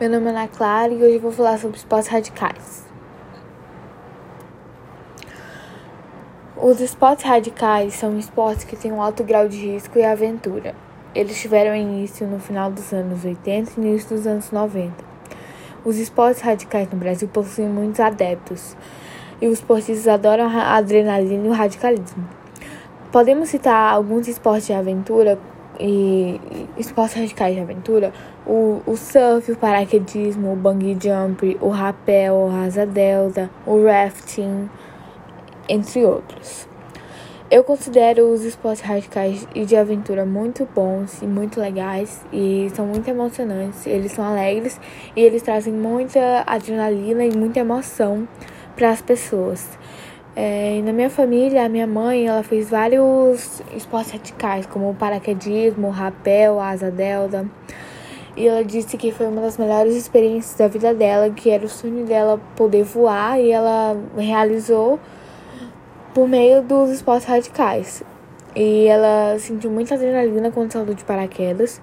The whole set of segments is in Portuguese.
Meu nome é Ana Clara e hoje eu vou falar sobre esportes radicais. Os esportes radicais são esportes que têm um alto grau de risco e aventura. Eles tiveram início no final dos anos 80 e início dos anos 90. Os esportes radicais no Brasil possuem muitos adeptos e os esportistas adoram a adrenalina e o radicalismo. Podemos citar alguns esportes de aventura e esportes radicais de aventura, o, o surf, o paraquedismo, o bungee jump, o rapel, o asa delta, o rafting, entre outros. Eu considero os esportes radicais e de aventura muito bons e muito legais e são muito emocionantes. Eles são alegres e eles trazem muita adrenalina e muita emoção para as pessoas. É, na minha família, a minha mãe, ela fez vários esportes radicais, como paraquedismo, rapel, asa delta. E ela disse que foi uma das melhores experiências da vida dela, que era o sonho dela poder voar e ela realizou por meio dos esportes radicais. E ela sentiu muita adrenalina quando saltou de paraquedas.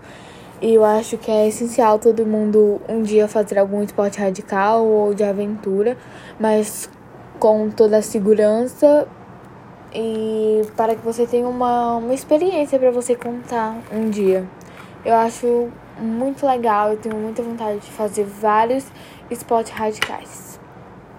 E eu acho que é essencial todo mundo um dia fazer algum esporte radical ou de aventura, mas com toda a segurança e para que você tenha uma, uma experiência para você contar um dia. Eu acho muito legal, eu tenho muita vontade de fazer vários esportes radicais.